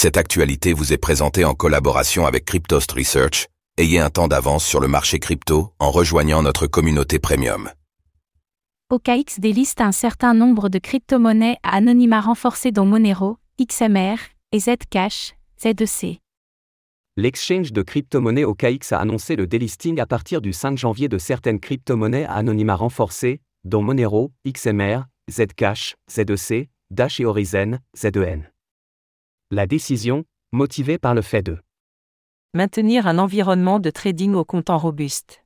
Cette actualité vous est présentée en collaboration avec Cryptost Research. Ayez un temps d'avance sur le marché crypto en rejoignant notre communauté premium. OKX déliste un certain nombre de crypto-monnaies à anonymat renforcé dont Monero, XMR et Zcash, Z2C. L'exchange de crypto-monnaies OKX a annoncé le délisting à partir du 5 janvier de certaines crypto-monnaies à anonymat renforcé, dont Monero, XMR, Zcash, Z2C, Dash et Horizon, ZEN. La décision, motivée par le fait de maintenir un environnement de trading au comptant robuste,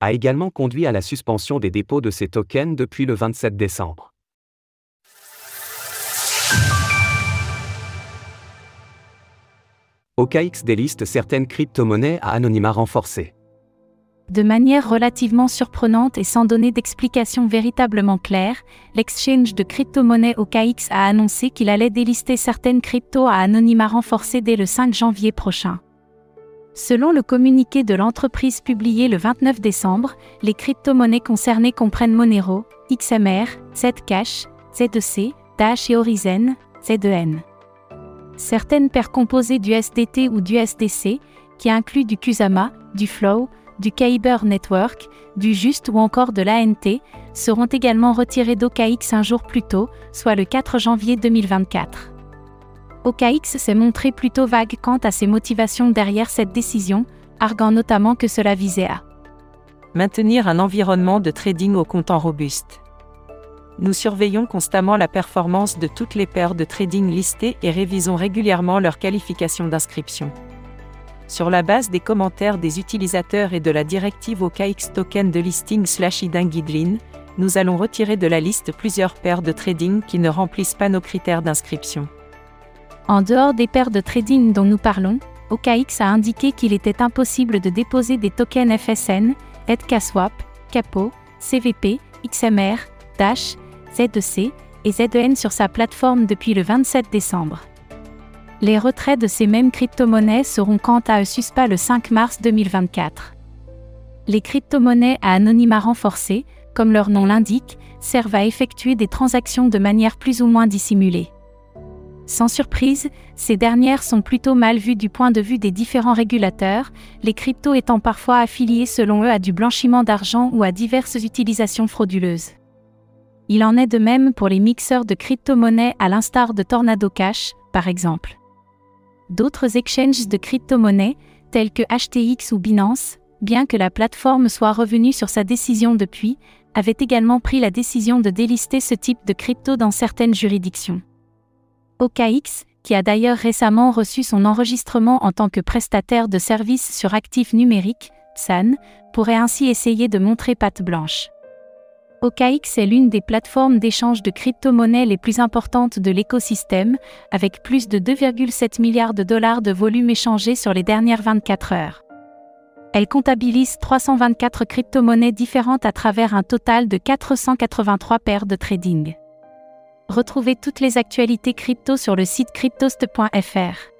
a également conduit à la suspension des dépôts de ces tokens depuis le 27 décembre. OKX déliste certaines crypto-monnaies à anonymat renforcé. De manière relativement surprenante et sans donner d'explication véritablement claire, l'exchange de crypto-monnaies OKX a annoncé qu'il allait délister certaines cryptos à anonymat renforcé dès le 5 janvier prochain. Selon le communiqué de l'entreprise publié le 29 décembre, les crypto-monnaies concernées comprennent Monero, XMR, Zcash, Z2C, Dash et Horizon, Z2N. Certaines paires composées du SDT ou du SDC, qui incluent du Kusama, du Flow, du Kyber Network, du Just ou encore de l'ANT, seront également retirés d'OKX un jour plus tôt, soit le 4 janvier 2024. OKX s'est montré plutôt vague quant à ses motivations derrière cette décision, arguant notamment que cela visait à maintenir un environnement de trading au comptant robuste. Nous surveillons constamment la performance de toutes les paires de trading listées et révisons régulièrement leur qualification d'inscription. Sur la base des commentaires des utilisateurs et de la directive OKX token de listing slash Guideline, nous allons retirer de la liste plusieurs paires de trading qui ne remplissent pas nos critères d'inscription. En dehors des paires de trading dont nous parlons, OKX a indiqué qu'il était impossible de déposer des tokens FSN, EdkaSwap, Capo, CVP, XMR, Dash, Z2C et ZEN sur sa plateforme depuis le 27 décembre. Les retraits de ces mêmes crypto-monnaies seront quant à eux suspens le 5 mars 2024. Les crypto-monnaies à anonymat renforcé, comme leur nom l'indique, servent à effectuer des transactions de manière plus ou moins dissimulée. Sans surprise, ces dernières sont plutôt mal vues du point de vue des différents régulateurs, les cryptos étant parfois affiliés selon eux à du blanchiment d'argent ou à diverses utilisations frauduleuses. Il en est de même pour les mixeurs de crypto-monnaies à l'instar de Tornado Cash, par exemple. D'autres exchanges de crypto-monnaies, tels que HTX ou Binance, bien que la plateforme soit revenue sur sa décision depuis, avaient également pris la décision de délister ce type de crypto dans certaines juridictions. OKX, qui a d'ailleurs récemment reçu son enregistrement en tant que prestataire de services sur actifs numériques, SAN, pourrait ainsi essayer de montrer patte blanche. OKX est l'une des plateformes d'échange de crypto-monnaies les plus importantes de l'écosystème, avec plus de 2,7 milliards de dollars de volume échangé sur les dernières 24 heures. Elle comptabilise 324 crypto-monnaies différentes à travers un total de 483 paires de trading. Retrouvez toutes les actualités crypto sur le site cryptost.fr.